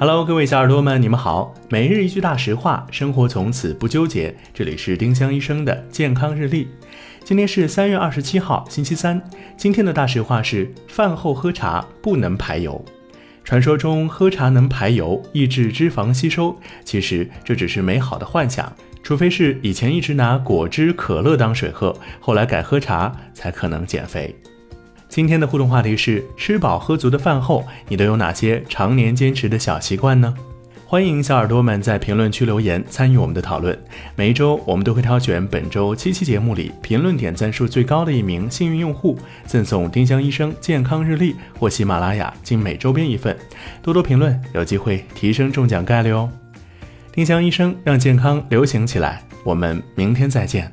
Hello，各位小耳朵们，你们好。每日一句大实话，生活从此不纠结。这里是丁香医生的健康日历。今天是三月二十七号，星期三。今天的大实话是：饭后喝茶不能排油。传说中喝茶能排油，抑制脂肪吸收，其实这只是美好的幻想。除非是以前一直拿果汁、可乐当水喝，后来改喝茶，才可能减肥。今天的互动话题是：吃饱喝足的饭后，你都有哪些常年坚持的小习惯呢？欢迎小耳朵们在评论区留言参与我们的讨论。每一周我们都会挑选本周七期节目里评论点赞数最高的一名幸运用户，赠送丁香医生健康日历或喜马拉雅精美周边一份。多多评论，有机会提升中奖概率哦！丁香医生让健康流行起来，我们明天再见。